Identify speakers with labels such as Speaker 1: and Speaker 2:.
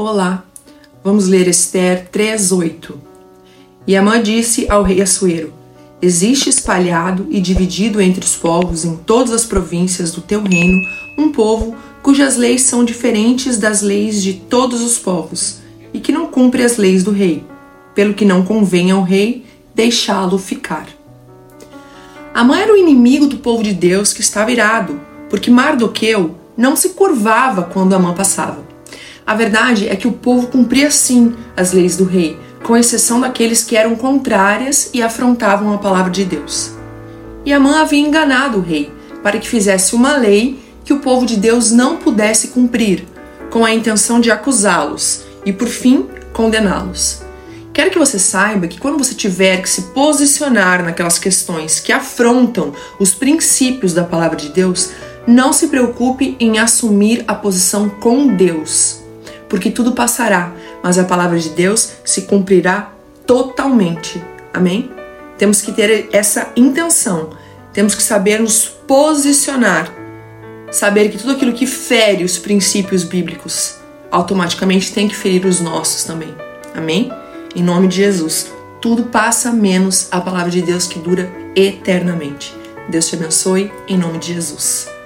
Speaker 1: Olá, vamos ler Esther 3:8. E Amã disse ao rei Assuero: Existe espalhado e dividido entre os povos em todas as províncias do teu reino um povo cujas leis são diferentes das leis de todos os povos e que não cumpre as leis do rei, pelo que não convém ao rei deixá-lo ficar. Amã era o inimigo do povo de Deus que estava irado, porque Mardoqueu não se curvava quando Amã passava. A verdade é que o povo cumpria sim as leis do rei, com exceção daqueles que eram contrárias e afrontavam a palavra de Deus. E Amã havia enganado o rei para que fizesse uma lei que o povo de Deus não pudesse cumprir, com a intenção de acusá-los e, por fim, condená-los. Quero que você saiba que quando você tiver que se posicionar naquelas questões que afrontam os princípios da palavra de Deus, não se preocupe em assumir a posição com Deus porque tudo passará, mas a palavra de Deus se cumprirá totalmente. Amém? Temos que ter essa intenção, temos que saber nos posicionar, saber que tudo aquilo que fere os princípios bíblicos automaticamente tem que ferir os nossos também. Amém? Em nome de Jesus. Tudo passa menos a palavra de Deus que dura eternamente. Deus te abençoe em nome de Jesus.